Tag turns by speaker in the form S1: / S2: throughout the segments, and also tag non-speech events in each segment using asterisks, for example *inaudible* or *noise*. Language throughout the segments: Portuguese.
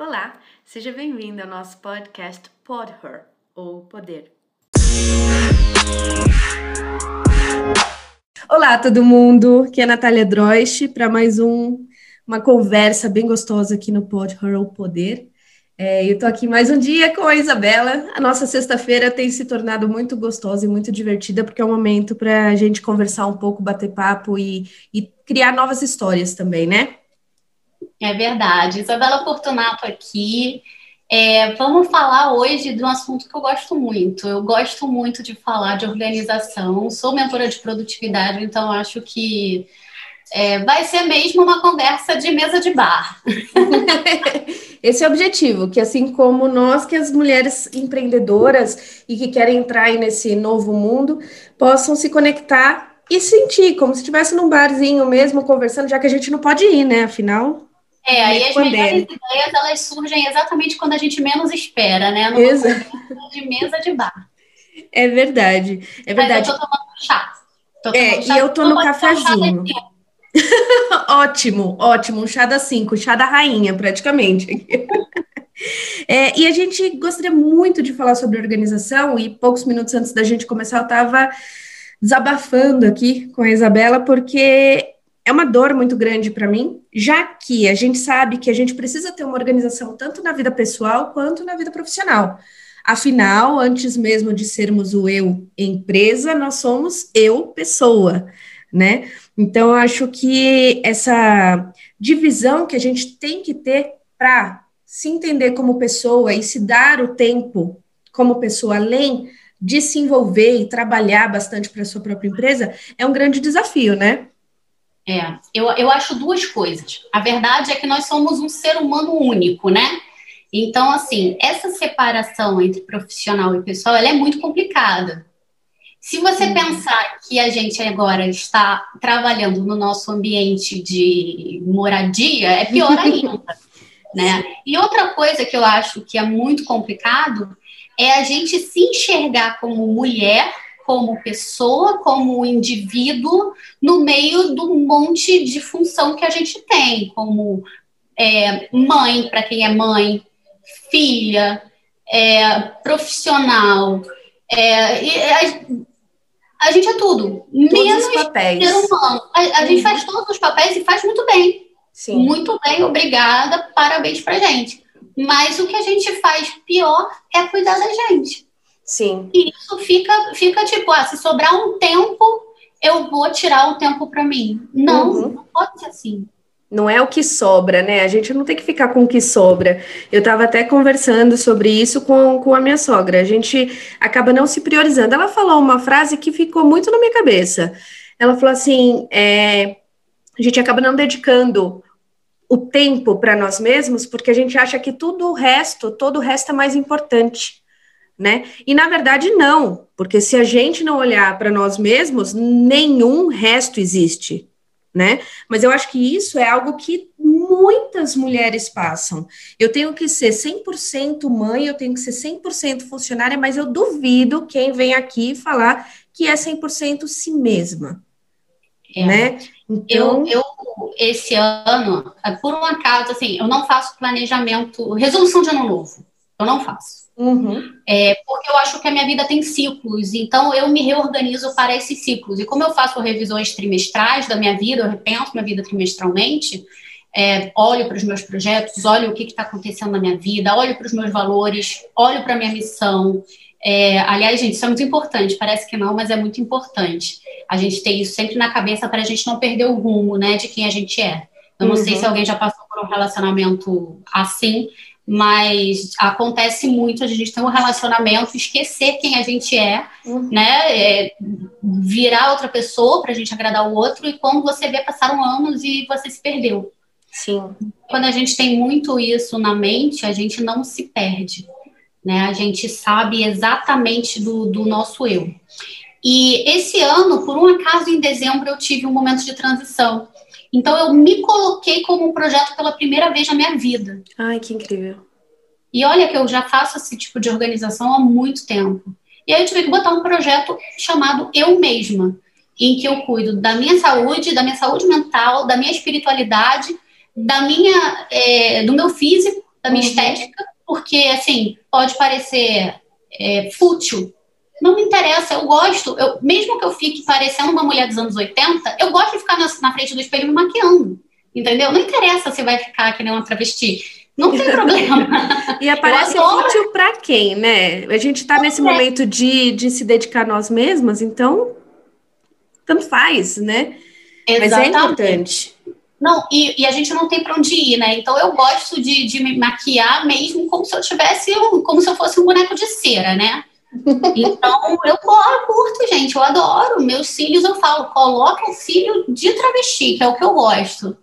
S1: Olá, seja bem-vindo ao nosso podcast Pod Her, ou Poder. Olá, todo mundo. Aqui é a Natália Droist para mais um, uma conversa bem gostosa aqui no Pod Her, ou Poder. É, eu estou aqui mais um dia com a Isabela. A nossa sexta-feira tem se tornado muito gostosa e muito divertida, porque é um momento para a gente conversar um pouco, bater papo e, e criar novas histórias também, né?
S2: É verdade. Isabela Fortunato aqui. É, vamos falar hoje de um assunto que eu gosto muito. Eu gosto muito de falar de organização. Sou mentora de produtividade, então acho que é, vai ser mesmo uma conversa de mesa de bar. *laughs*
S1: Esse é o objetivo, que assim como nós, que as mulheres empreendedoras e que querem entrar nesse novo mundo, possam se conectar e sentir, como se estivesse num barzinho mesmo, conversando, já que a gente não pode ir, né? Afinal.
S2: É, aí as melhores ideias, elas surgem exatamente quando a gente menos espera, né? Numa Exato. *laughs* de mesa de bar.
S1: É verdade, é verdade.
S2: Mas eu tô tomando chá.
S1: Tô tomando é, chá, e eu tô no cafezinho. *laughs* ótimo, ótimo. Um chá da cinco, chá da rainha, praticamente. *laughs* é, e a gente gostaria muito de falar sobre organização, e poucos minutos antes da gente começar, eu estava desabafando aqui com a Isabela, porque é uma dor muito grande para mim, já que a gente sabe que a gente precisa ter uma organização tanto na vida pessoal quanto na vida profissional. Afinal, antes mesmo de sermos o eu empresa, nós somos eu pessoa né? Então, eu acho que essa divisão que a gente tem que ter para se entender como pessoa e se dar o tempo como pessoa, além de se envolver e trabalhar bastante para a sua própria empresa, é um grande desafio, né?
S2: É, eu, eu acho duas coisas. A verdade é que nós somos um ser humano único, né? Então, assim, essa separação entre profissional e pessoal, ela é muito complicada. Se você uhum. pensar que a gente agora está trabalhando no nosso ambiente de moradia, é pior ainda. *laughs* né? E outra coisa que eu acho que é muito complicado é a gente se enxergar como mulher, como pessoa, como indivíduo, no meio do monte de função que a gente tem, como é, mãe, para quem é mãe, filha, é, profissional. É, a gente é tudo.
S1: Todos menos ser
S2: humano. A, a uhum. gente faz todos os papéis e faz muito bem. Sim. Muito bem, obrigada, parabéns pra gente. Mas o que a gente faz pior é cuidar da gente.
S1: Sim.
S2: E isso fica, fica tipo, ah, se sobrar um tempo, eu vou tirar o tempo para mim. Não, uhum. não pode ser assim.
S1: Não é o que sobra, né? A gente não tem que ficar com o que sobra. Eu estava até conversando sobre isso com, com a minha sogra. A gente acaba não se priorizando. Ela falou uma frase que ficou muito na minha cabeça. Ela falou assim: é, a gente acaba não dedicando o tempo para nós mesmos porque a gente acha que tudo o resto, todo o resto é mais importante. Né? E na verdade não, porque se a gente não olhar para nós mesmos, nenhum resto existe né? Mas eu acho que isso é algo que muitas mulheres passam. Eu tenho que ser 100% mãe, eu tenho que ser 100% funcionária, mas eu duvido quem vem aqui falar que é 100% si mesma. É. Né?
S2: Então, eu, eu, esse ano, por um acaso, assim, eu não faço planejamento, resolução de ano novo, eu não faço.
S1: Uhum.
S2: É, porque eu acho que a minha vida tem ciclos, então eu me reorganizo para esses ciclos. E como eu faço revisões trimestrais da minha vida, eu repenso minha vida trimestralmente, é, olho para os meus projetos, olho o que está acontecendo na minha vida, olho para os meus valores, olho para a minha missão. É, aliás, gente, isso é muito importante, parece que não, mas é muito importante. A gente ter isso sempre na cabeça para a gente não perder o rumo né, de quem a gente é. Eu não uhum. sei se alguém já passou por um relacionamento assim, mas acontece muito a gente ter um relacionamento, esquecer quem a gente é, uhum. né? É, virar outra pessoa para a gente agradar o outro, e quando você vê, passaram anos e você se perdeu.
S1: Sim.
S2: Quando a gente tem muito isso na mente, a gente não se perde, né? A gente sabe exatamente do, do nosso eu. E esse ano, por um acaso, em dezembro, eu tive um momento de transição. Então eu me coloquei como um projeto pela primeira vez na minha vida.
S1: Ai, que incrível.
S2: E olha que eu já faço esse tipo de organização há muito tempo. E aí eu tive que botar um projeto chamado Eu Mesma, em que eu cuido da minha saúde, da minha saúde mental, da minha espiritualidade, da minha, é, do meu físico da minha uhum. estética, porque, assim, pode parecer é, fútil. Não me interessa, eu gosto, eu, mesmo que eu fique parecendo uma mulher dos anos 80, eu gosto de ficar na, na frente do espelho me maquiando. Entendeu? Não interessa se vai ficar que nem uma travesti. Não tem problema. *laughs*
S1: e aparece útil para quem, né? A gente está nesse é. momento de, de se dedicar a nós mesmas, então tanto faz, né? Exatamente. Mas é importante.
S2: Não, e, e, a gente não tem para onde ir, né? Então eu gosto de, de me maquiar mesmo como se eu tivesse, um, como se eu fosse um boneco de cera, né? Então eu, curto, gente, eu adoro. Meus cílios eu falo, coloca o cílio de travesti, que é o que eu gosto.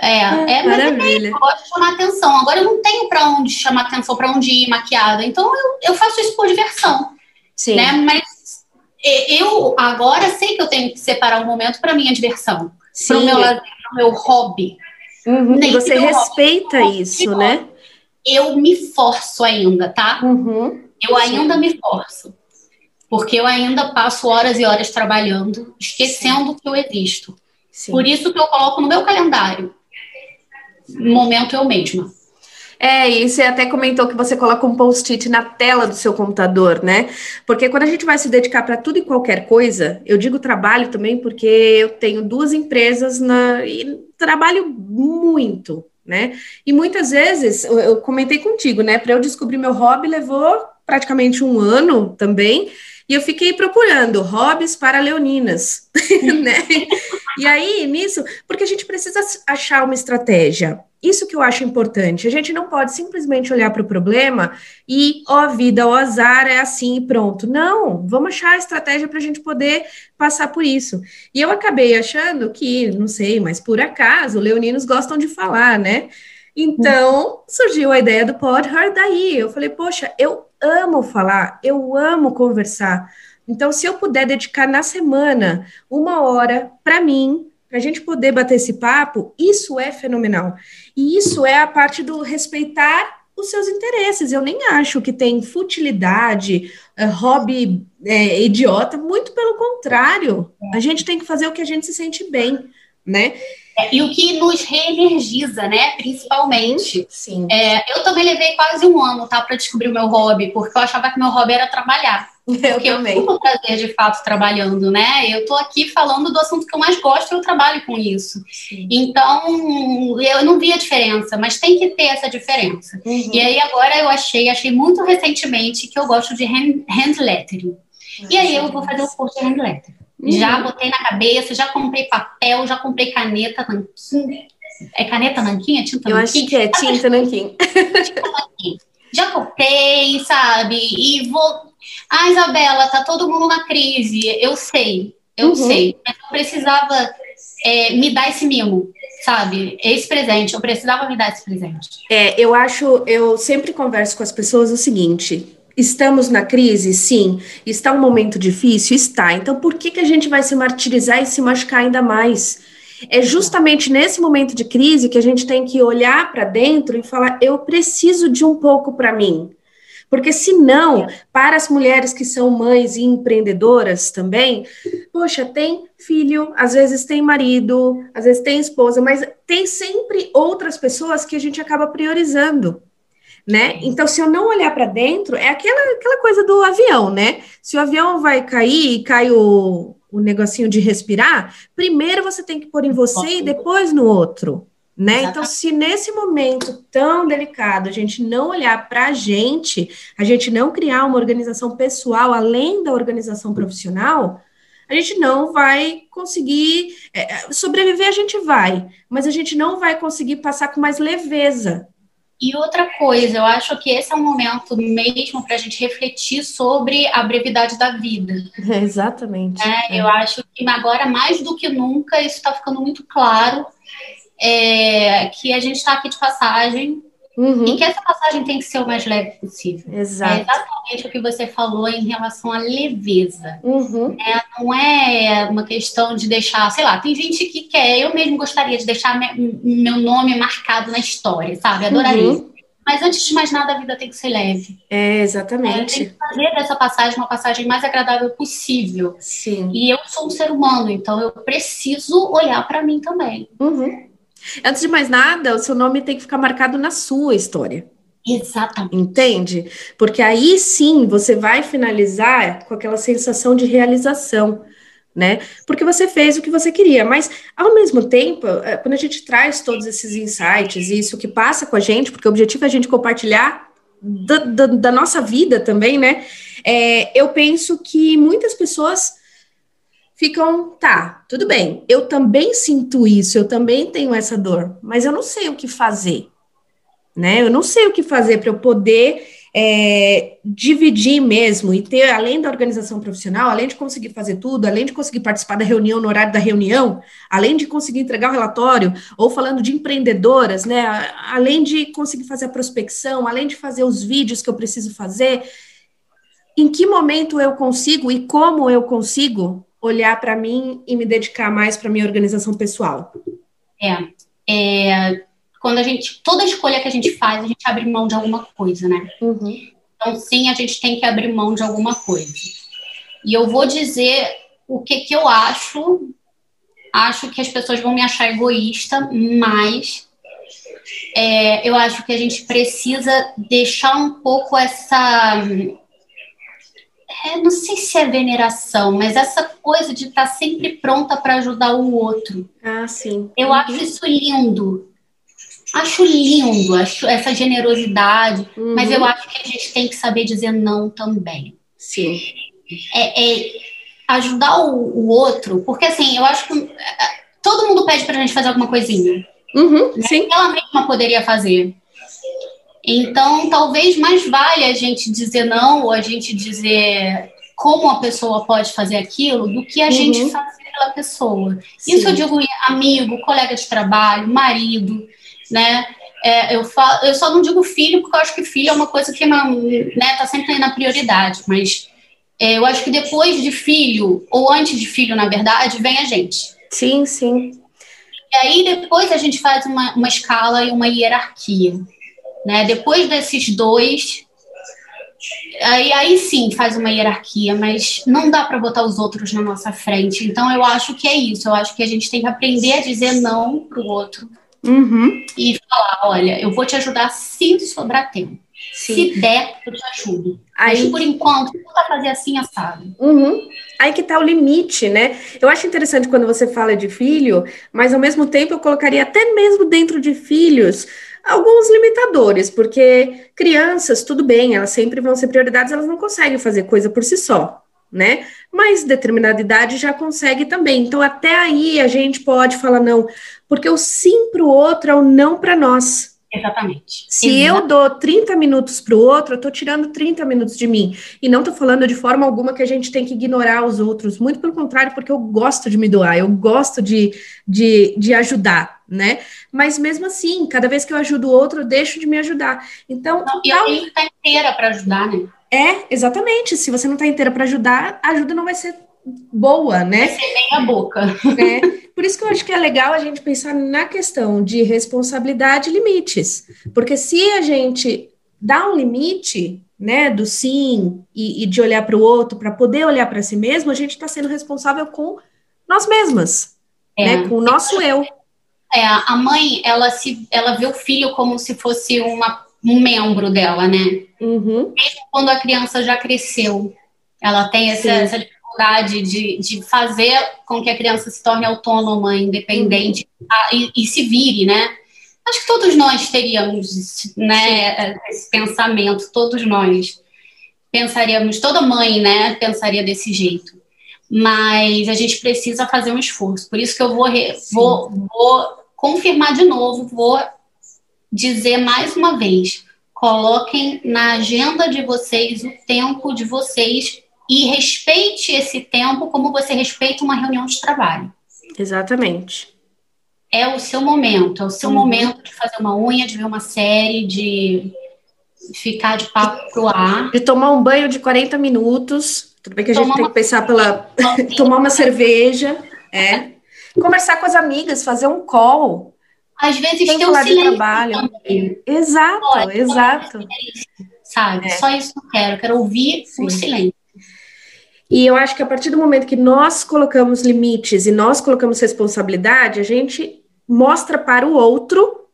S2: É, é, é maravilha. eu gosto de chamar atenção. Agora eu não tenho para onde chamar atenção, para onde ir maquiada. Então eu, eu faço isso por diversão. Sim. Né? Mas eu agora sei que eu tenho que separar um momento para minha diversão, para o meu lazer, para o meu hobby.
S1: Uhum. E você respeita hobby, isso, né?
S2: Eu me forço ainda, tá? Uhum. Eu ainda me forço. Porque eu ainda passo horas e horas trabalhando, esquecendo Sim. que eu existo. Sim. Por isso que eu coloco no meu calendário momento eu mesma.
S1: É, e você até comentou que você coloca um post-it na tela do seu computador, né? Porque quando a gente vai se dedicar para tudo e qualquer coisa, eu digo trabalho também porque eu tenho duas empresas na, e trabalho muito, né? E muitas vezes, eu, eu comentei contigo, né? Para eu descobrir meu hobby levou praticamente um ano também. E eu fiquei procurando hobbies para leoninas, *laughs* né? E aí, nisso, porque a gente precisa achar uma estratégia. Isso que eu acho importante. A gente não pode simplesmente olhar para o problema e, ó, vida, ó, azar, é assim e pronto. Não, vamos achar a estratégia para a gente poder passar por isso. E eu acabei achando que, não sei, mas por acaso, leoninos gostam de falar, né? Então, surgiu a ideia do Pod Her daí. Eu falei, poxa, eu amo falar, eu amo conversar. Então, se eu puder dedicar na semana uma hora para mim, para a gente poder bater esse papo, isso é fenomenal. E isso é a parte do respeitar os seus interesses. Eu nem acho que tem futilidade, uh, hobby é, idiota, muito pelo contrário. A gente tem que fazer o que a gente se sente bem, né?
S2: É, e o que nos reenergiza, né? Principalmente. Sim. É, eu também levei quase um ano, tá, para descobrir o meu hobby, porque eu achava que meu hobby era trabalhar. *laughs* Porque eu, eu prazer de fato trabalhando, né? Eu tô aqui falando do assunto que eu mais gosto e eu trabalho com isso. Sim. Então, eu não vi a diferença, mas tem que ter essa diferença. Uhum. E aí agora eu achei, achei muito recentemente que eu gosto de hand, hand lettering. e aí eu vou fazer o curso de hand lettering. Uhum. Já botei na cabeça, já comprei papel, já comprei caneta nanquim. É caneta nanquim? É tinta
S1: Eu nanquim? acho que é tinta nanquim. tinta
S2: nanquim. Já comprei, sabe? E vou. Ah, Isabela, tá todo mundo na crise. Eu sei, eu uhum. sei. Mas eu precisava é, me dar esse mimo, sabe? Esse presente, eu precisava me dar esse presente.
S1: É, eu acho, eu sempre converso com as pessoas o seguinte: Estamos na crise? Sim. Está um momento difícil? Está. Então, por que, que a gente vai se martirizar e se machucar ainda mais? É justamente nesse momento de crise que a gente tem que olhar para dentro e falar: eu preciso de um pouco para mim. Porque, senão, para as mulheres que são mães e empreendedoras também, poxa, tem filho, às vezes tem marido, às vezes tem esposa, mas tem sempre outras pessoas que a gente acaba priorizando né? Então, se eu não olhar para dentro, é aquela, aquela coisa do avião, né? Se o avião vai cair e cai o, o negocinho de respirar, primeiro você tem que pôr em você e depois no outro, né? Então, se nesse momento tão delicado a gente não olhar para a gente, a gente não criar uma organização pessoal além da organização profissional, a gente não vai conseguir é, sobreviver, a gente vai, mas a gente não vai conseguir passar com mais leveza
S2: e outra coisa, eu acho que esse é um momento mesmo para a gente refletir sobre a brevidade da vida. *laughs*
S1: Exatamente.
S2: É, é. Eu acho que agora, mais do que nunca, isso está ficando muito claro. É, que a gente está aqui de passagem, Uhum. E que essa passagem tem que ser o mais leve possível.
S1: Exato. É
S2: exatamente o que você falou em relação à leveza. Uhum. É, não é uma questão de deixar, sei lá, tem gente que quer, eu mesmo gostaria de deixar meu nome marcado na história, sabe? Adoraria. Uhum. Mas antes de mais nada, a vida tem que ser leve.
S1: É, exatamente. É, tem
S2: que fazer dessa passagem uma passagem mais agradável possível.
S1: Sim.
S2: E eu sou um ser humano, então eu preciso olhar para mim também.
S1: Uhum. Antes de mais nada, o seu nome tem que ficar marcado na sua história.
S2: Exatamente.
S1: Entende? Porque aí sim você vai finalizar com aquela sensação de realização, né? Porque você fez o que você queria. Mas, ao mesmo tempo, é, quando a gente traz todos esses insights, isso que passa com a gente, porque o objetivo é a gente compartilhar da, da, da nossa vida também, né? É, eu penso que muitas pessoas ficam, tá, tudo bem, eu também sinto isso, eu também tenho essa dor, mas eu não sei o que fazer né? Eu não sei o que fazer para eu poder é, dividir mesmo e ter, além da organização profissional, além de conseguir fazer tudo, além de conseguir participar da reunião no horário da reunião, além de conseguir entregar o relatório, ou falando de empreendedoras, né? Além de conseguir fazer a prospecção, além de fazer os vídeos que eu preciso fazer, em que momento eu consigo e como eu consigo olhar para mim e me dedicar mais para minha organização pessoal?
S2: É, é quando a gente, toda escolha que a gente faz, a gente abre mão de alguma coisa, né? Uhum. Então, sim, a gente tem que abrir mão de alguma coisa. E eu vou dizer o que, que eu acho. Acho que as pessoas vão me achar egoísta, mas é, eu acho que a gente precisa deixar um pouco essa. É, não sei se é veneração, mas essa coisa de estar sempre pronta para ajudar o outro.
S1: Ah, sim.
S2: Eu uhum. acho isso lindo. Acho lindo acho essa generosidade, uhum. mas eu acho que a gente tem que saber dizer não também.
S1: Sim.
S2: É, é ajudar o, o, outro, porque assim, eu acho que é, todo mundo pede pra gente fazer alguma coisinha.
S1: Uhum, né? Sim.
S2: Ela mesma poderia fazer. Então, talvez mais vale a gente dizer não, ou a gente dizer como a pessoa pode fazer aquilo, do que a uhum. gente fazer pela pessoa. Sim. Isso eu digo amigo, colega de trabalho, marido né? É, eu, falo, eu só não digo filho, porque eu acho que filho é uma coisa que não, né, tá sempre na prioridade, mas é, eu acho que depois de filho, ou antes de filho, na verdade, vem a gente.
S1: Sim, sim.
S2: E aí depois a gente faz uma, uma escala e uma hierarquia. Né? Depois desses dois, aí, aí sim faz uma hierarquia, mas não dá para botar os outros na nossa frente. Então eu acho que é isso. Eu acho que a gente tem que aprender a dizer não para o outro
S1: Uhum.
S2: E falar, olha, eu vou te ajudar se sobrar tempo. Sim. Se der, eu te ajudo. Aí, Mas por enquanto, tu vai fazer assim, assado.
S1: Uhum. Aí que tá o limite, né? Eu acho interessante quando você fala de filho, mas ao mesmo tempo eu colocaria até mesmo dentro de filhos alguns limitadores, porque crianças, tudo bem, elas sempre vão ser prioridades, elas não conseguem fazer coisa por si só né? Mas determinada idade já consegue também. Então, até aí a gente pode falar não, porque o sim para o outro é o não para nós.
S2: Exatamente.
S1: Se eu dou 30 minutos para o outro, eu estou tirando 30 minutos de mim. E não estou falando de forma alguma que a gente tem que ignorar os outros. Muito pelo contrário, porque eu gosto de me doar, eu gosto de, de, de ajudar, né? Mas mesmo assim, cada vez que eu ajudo o outro, eu deixo de me ajudar. Então.
S2: Não, e tal... alguém está inteira para ajudar, né?
S1: É, exatamente. Se você não está inteira para ajudar, a ajuda não vai ser boa, né?
S2: Vai ser a boca. *laughs*
S1: É. Por isso que eu acho que é legal a gente pensar na questão de responsabilidade e limites. Porque se a gente dá um limite, né, do sim e, e de olhar para o outro, para poder olhar para si mesmo, a gente está sendo responsável com nós mesmas, é. né, com o nosso eu.
S2: É, a mãe, ela se, ela vê o filho como se fosse uma um membro dela, né?
S1: Uhum.
S2: Mesmo quando a criança já cresceu, ela tem essa, essa dificuldade de, de fazer com que a criança se torne autônoma, independente uhum. e, e, se vire, né? Acho que todos nós teríamos, né, esse pensamento, todos nós pensaríamos, toda mãe, né, pensaria desse jeito. Mas a gente precisa fazer um esforço. Por isso que eu vou, vou, vou confirmar de novo, vou dizer mais uma vez: coloquem na agenda de vocês o tempo de vocês e respeite esse tempo como você respeita uma reunião de trabalho.
S1: Exatamente.
S2: É o seu momento, é o seu uhum. momento de fazer uma unha, de ver uma série, de ficar de papo pro ar.
S1: De tomar um banho de 40 minutos. Tudo bem que a gente tem que pensar pela. *laughs* tomar uma cerveja. É. Conversar com as amigas, fazer um call.
S2: Às vezes tem, tem um silêncio trabalho.
S1: Também. Exato, Olha, exato.
S2: sabe? É. Só isso que eu quero, eu quero ouvir Sim. o silêncio.
S1: E eu acho que a partir do momento que nós colocamos limites e nós colocamos responsabilidade, a gente mostra para o outro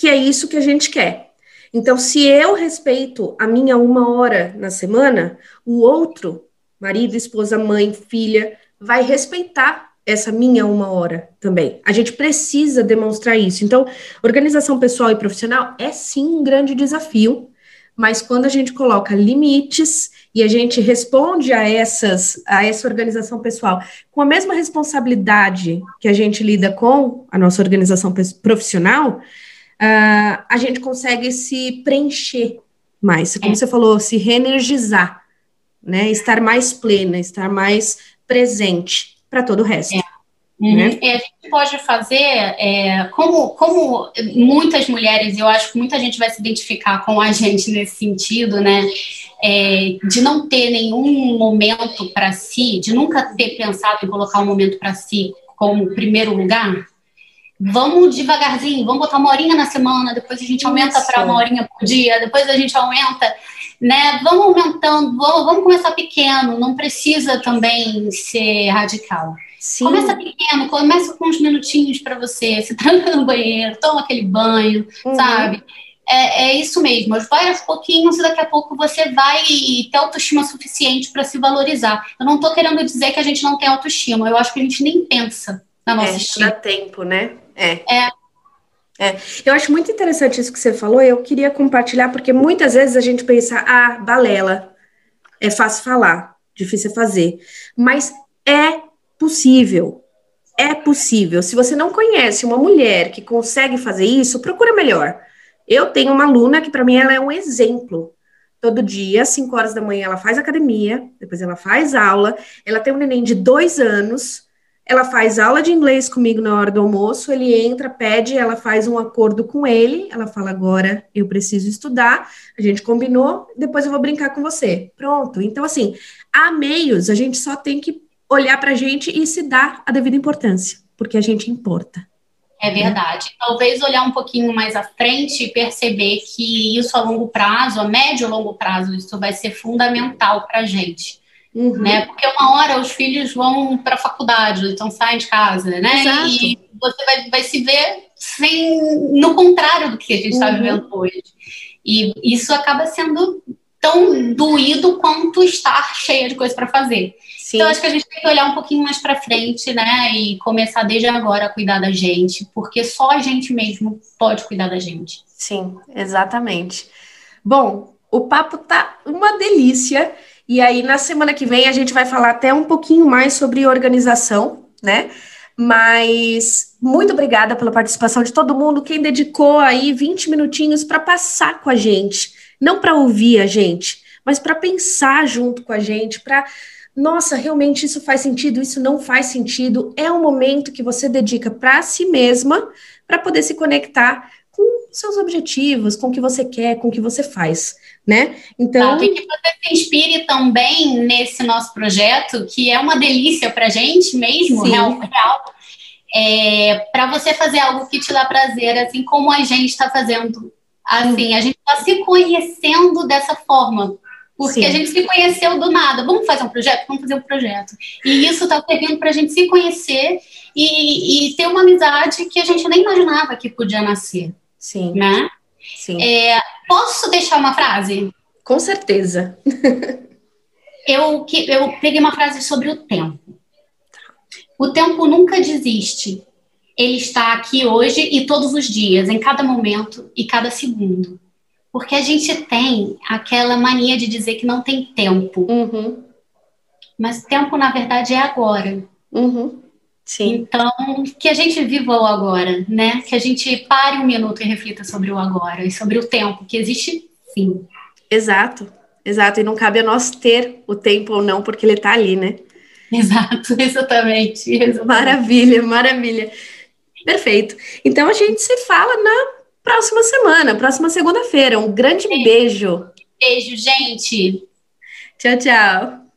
S1: que é isso que a gente quer. Então, se eu respeito a minha uma hora na semana, o outro, marido, esposa, mãe, filha, vai respeitar essa minha uma hora também. A gente precisa demonstrar isso. Então, organização pessoal e profissional é sim um grande desafio, mas quando a gente coloca limites e a gente responde a essas a essa organização pessoal com a mesma responsabilidade que a gente lida com a nossa organização profissional, uh, a gente consegue se preencher mais, como é. você falou, se reenergizar, né? Estar mais plena, estar mais presente para todo o resto.
S2: É. Uhum. Né? É, a gente pode fazer, é, como, como muitas mulheres, eu acho que muita gente vai se identificar com a *laughs* gente nesse sentido, né? É, de não ter nenhum momento para si, de nunca ter pensado em colocar um momento para si como primeiro lugar. Vamos devagarzinho, vamos botar uma horinha na semana, depois a gente aumenta para uma horinha por dia, depois a gente aumenta, né? Vamos aumentando, vamos, vamos começar pequeno, não precisa também ser radical. Sim. Começa pequeno, começa com uns minutinhos para você, se *laughs* tranca no banheiro, toma aquele banho, uhum. sabe? É, é, isso mesmo, vai aos pouquinhos e daqui a pouco você vai ter autoestima suficiente para se valorizar. Eu não estou querendo dizer que a gente não tem autoestima, eu acho que a gente nem pensa na nossa
S1: é,
S2: estima. Dá
S1: tempo, né? É. é. É, eu acho muito interessante isso que você falou. Eu queria compartilhar, porque muitas vezes a gente pensa, ah, balela, é fácil falar, difícil fazer. Mas é possível. É possível. Se você não conhece uma mulher que consegue fazer isso, procura melhor. Eu tenho uma aluna que, para mim, ela é um exemplo. Todo dia, às 5 horas da manhã, ela faz academia, depois ela faz aula. Ela tem um neném de dois anos. Ela faz aula de inglês comigo na hora do almoço. Ele entra, pede, ela faz um acordo com ele. Ela fala: agora eu preciso estudar. A gente combinou, depois eu vou brincar com você. Pronto. Então, assim, há meios, a gente só tem que olhar para a gente e se dar a devida importância, porque a gente importa.
S2: É verdade. Talvez olhar um pouquinho mais à frente e perceber que isso a longo prazo, a médio e longo prazo, isso vai ser fundamental para a gente. Uhum. Né? Porque uma hora os filhos vão para a faculdade, então saem de casa, né? Exato. E você vai, vai se ver sem, no contrário do que a gente está uhum. vivendo hoje. E isso acaba sendo tão doído quanto estar cheia de coisa para fazer. Sim. Então, acho que a gente tem que olhar um pouquinho mais para frente, né? E começar desde agora a cuidar da gente, porque só a gente mesmo pode cuidar da gente.
S1: Sim, exatamente. Bom, o papo tá uma delícia. E aí, na semana que vem, a gente vai falar até um pouquinho mais sobre organização, né? Mas muito obrigada pela participação de todo mundo, quem dedicou aí 20 minutinhos para passar com a gente, não para ouvir a gente, mas para pensar junto com a gente, para nossa, realmente isso faz sentido, isso não faz sentido. É um momento que você dedica para si mesma para poder se conectar com seus objetivos, com o que você quer, com o que você faz, né?
S2: Então, e que você se inspire também nesse nosso projeto, que é uma delícia para gente mesmo, Sim. real, real é, para você fazer algo que te dá prazer, assim como a gente está fazendo. Assim, a gente está se conhecendo dessa forma, porque Sim. a gente se conheceu do nada. Vamos fazer um projeto? Vamos fazer um projeto. E isso está servindo para a gente se conhecer e, e, ter uma amizade que a gente nem imaginava que podia nascer.
S1: Sim.
S2: Né? Sim. É, posso deixar uma frase?
S1: Com certeza. *laughs*
S2: eu, que, eu peguei uma frase sobre o tempo. O tempo nunca desiste. Ele está aqui hoje e todos os dias, em cada momento e cada segundo. Porque a gente tem aquela mania de dizer que não tem tempo.
S1: Uhum.
S2: Mas tempo, na verdade, é agora.
S1: Uhum. Sim.
S2: Então, que a gente viva o agora, né? Que a gente pare um minuto e reflita sobre o agora e sobre o tempo, que existe sim.
S1: Exato, exato. E não cabe a nós ter o tempo ou não, porque ele está ali, né?
S2: Exato, *laughs* exatamente, exatamente.
S1: Maravilha, maravilha. Perfeito. Então a gente se fala na próxima semana, próxima segunda-feira. Um grande beijo.
S2: Beijo, gente.
S1: Tchau, tchau.